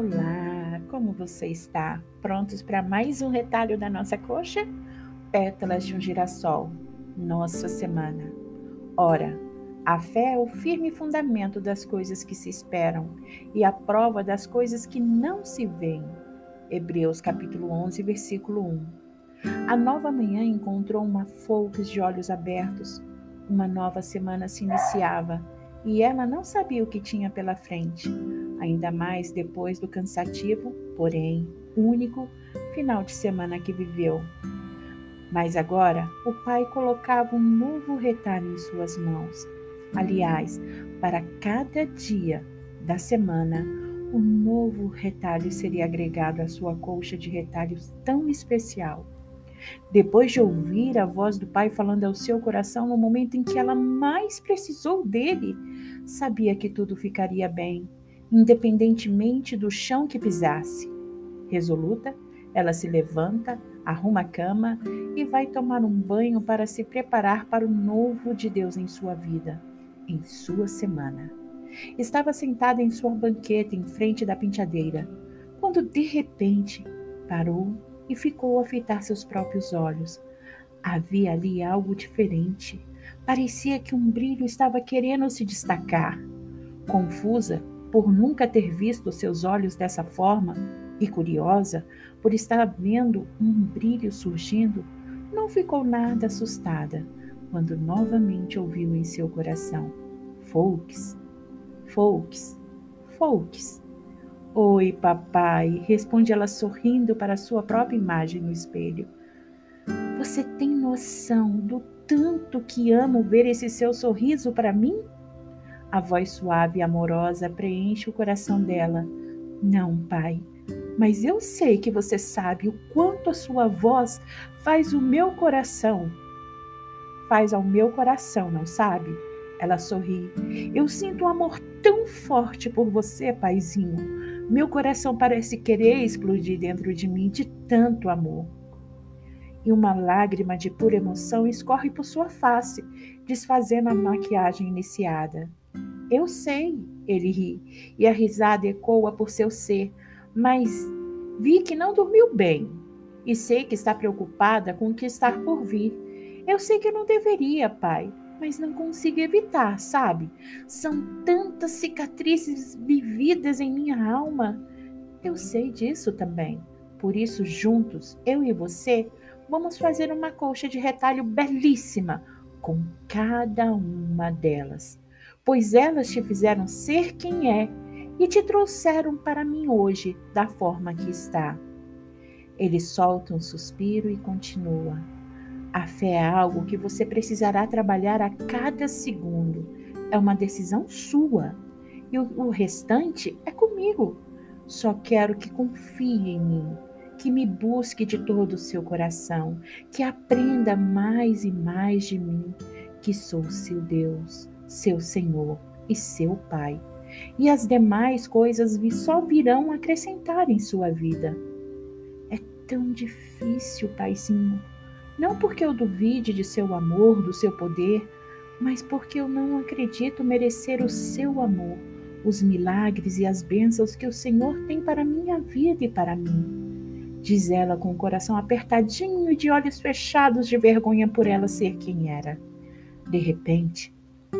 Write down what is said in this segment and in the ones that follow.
Olá, como você está? Prontos para mais um retalho da nossa coxa? Pétalas de um girassol. Nossa semana. Ora, a fé é o firme fundamento das coisas que se esperam e a prova das coisas que não se veem. Hebreus capítulo 11, versículo 1. A nova manhã encontrou uma Folks de olhos abertos. Uma nova semana se iniciava e ela não sabia o que tinha pela frente ainda mais depois do cansativo, porém único final de semana que viveu. Mas agora o pai colocava um novo retalho em suas mãos. Aliás, para cada dia da semana, um novo retalho seria agregado à sua colcha de retalhos tão especial. Depois de ouvir a voz do pai falando ao seu coração no momento em que ela mais precisou dele, sabia que tudo ficaria bem independentemente do chão que pisasse. Resoluta, ela se levanta, arruma a cama e vai tomar um banho para se preparar para o novo de Deus em sua vida, em sua semana. Estava sentada em sua banqueta em frente da penteadeira, quando de repente parou e ficou a fitar seus próprios olhos. Havia ali algo diferente. Parecia que um brilho estava querendo se destacar. Confusa, por nunca ter visto seus olhos dessa forma e curiosa por estar vendo um brilho surgindo, não ficou nada assustada quando novamente ouviu em seu coração: Folks, Folks, Folks. Oi, papai, responde ela sorrindo para sua própria imagem no espelho. Você tem noção do tanto que amo ver esse seu sorriso para mim? A voz suave e amorosa preenche o coração dela. Não, pai, mas eu sei que você sabe o quanto a sua voz faz o meu coração. Faz ao meu coração, não sabe? Ela sorri. Eu sinto um amor tão forte por você, paizinho. Meu coração parece querer explodir dentro de mim de tanto amor. E uma lágrima de pura emoção escorre por sua face, desfazendo a maquiagem iniciada. Eu sei, ele ri, e a risada ecoa por seu ser, mas vi que não dormiu bem, e sei que está preocupada com o que está por vir. Eu sei que não deveria, pai, mas não consigo evitar, sabe? São tantas cicatrizes vividas em minha alma. Eu sei disso também. Por isso, juntos, eu e você, vamos fazer uma colcha de retalho belíssima com cada uma delas pois elas te fizeram ser quem é e te trouxeram para mim hoje da forma que está. Ele solta um suspiro e continua. A fé é algo que você precisará trabalhar a cada segundo. É uma decisão sua. E o, restante é comigo. Só quero que confie em mim, que me busque de todo o seu coração, que aprenda mais e mais de mim, que sou seu Deus seu Senhor e seu Pai, e as demais coisas só virão acrescentar em sua vida. É tão difícil, Paizinho, não porque eu duvide de seu amor, do seu poder, mas porque eu não acredito merecer o seu amor, os milagres e as bênçãos que o Senhor tem para minha vida e para mim. Diz ela com o coração apertadinho e de olhos fechados de vergonha por ela ser quem era. De repente,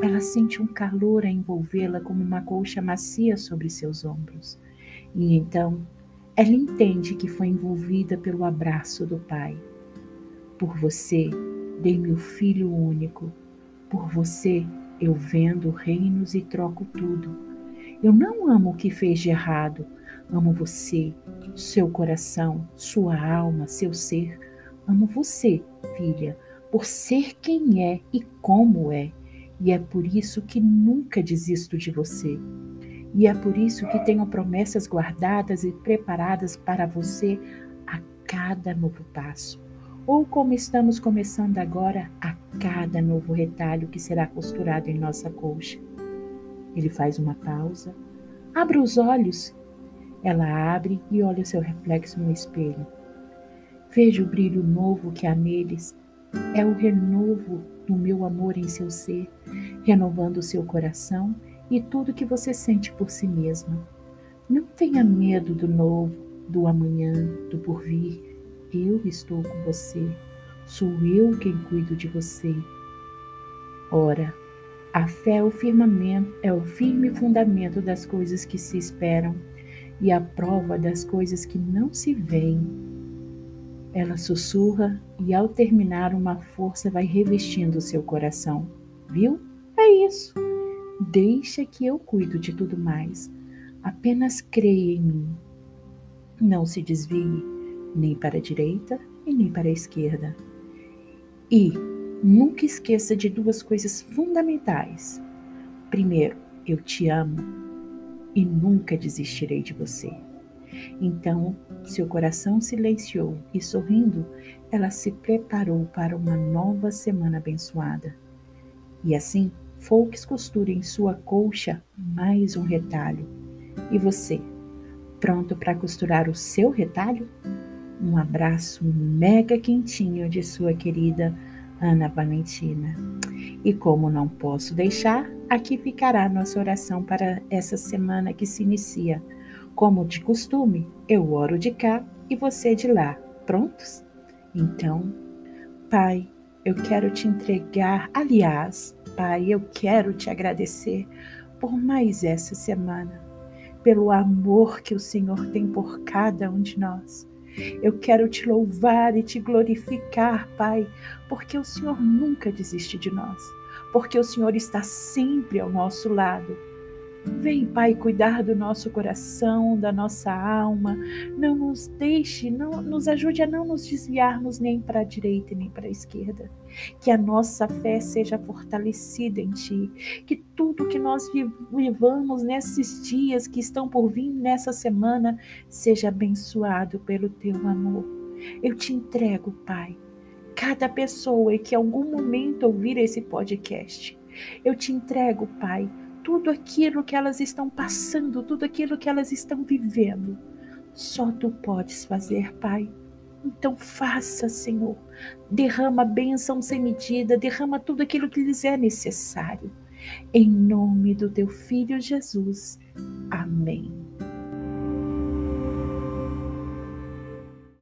ela sente um calor a envolvê-la como uma colcha macia sobre seus ombros. E então ela entende que foi envolvida pelo abraço do Pai. Por você, dei meu filho único. Por você, eu vendo reinos e troco tudo. Eu não amo o que fez de errado. Amo você, seu coração, sua alma, seu ser. Amo você, filha, por ser quem é e como é e é por isso que nunca desisto de você. E é por isso que tenho promessas guardadas e preparadas para você a cada novo passo. Ou como estamos começando agora, a cada novo retalho que será costurado em nossa colcha. Ele faz uma pausa, abre os olhos. Ela abre e olha seu reflexo no espelho. Veja o brilho novo que há neles. É o renovo do meu amor em seu ser, renovando o seu coração e tudo que você sente por si mesma. Não tenha medo do novo, do amanhã, do porvir. Eu estou com você. Sou eu quem cuido de você. Ora, a fé é o firmamento, é o firme fundamento das coisas que se esperam e a prova das coisas que não se veem. Ela sussurra e ao terminar uma força vai revestindo seu coração. Viu? É isso. Deixa que eu cuido de tudo mais. Apenas creia em mim. Não se desvie nem para a direita e nem para a esquerda. E nunca esqueça de duas coisas fundamentais. Primeiro, eu te amo e nunca desistirei de você. Então, seu coração silenciou e, sorrindo, ela se preparou para uma nova semana abençoada. E assim, Folks costura em sua colcha mais um retalho. E você, pronto para costurar o seu retalho? Um abraço mega quentinho de sua querida Ana Valentina. E como não posso deixar, aqui ficará nossa oração para essa semana que se inicia. Como de costume, eu oro de cá e você de lá. Prontos? Então, Pai, eu quero te entregar, aliás, Pai, eu quero te agradecer por mais essa semana, pelo amor que o Senhor tem por cada um de nós. Eu quero te louvar e te glorificar, Pai, porque o Senhor nunca desiste de nós, porque o Senhor está sempre ao nosso lado Vem, Pai, cuidar do nosso coração, da nossa alma. Não nos deixe, não nos ajude a não nos desviarmos nem para a direita nem para a esquerda. Que a nossa fé seja fortalecida em Ti. Que tudo que nós vivamos nesses dias que estão por vir nessa semana seja abençoado pelo Teu amor. Eu te entrego, Pai, cada pessoa que em algum momento ouvir esse podcast. Eu te entrego, Pai tudo aquilo que elas estão passando, tudo aquilo que elas estão vivendo. Só tu podes fazer, Pai. Então faça, Senhor. Derrama bênção sem medida, derrama tudo aquilo que lhes é necessário. Em nome do teu filho Jesus. Amém.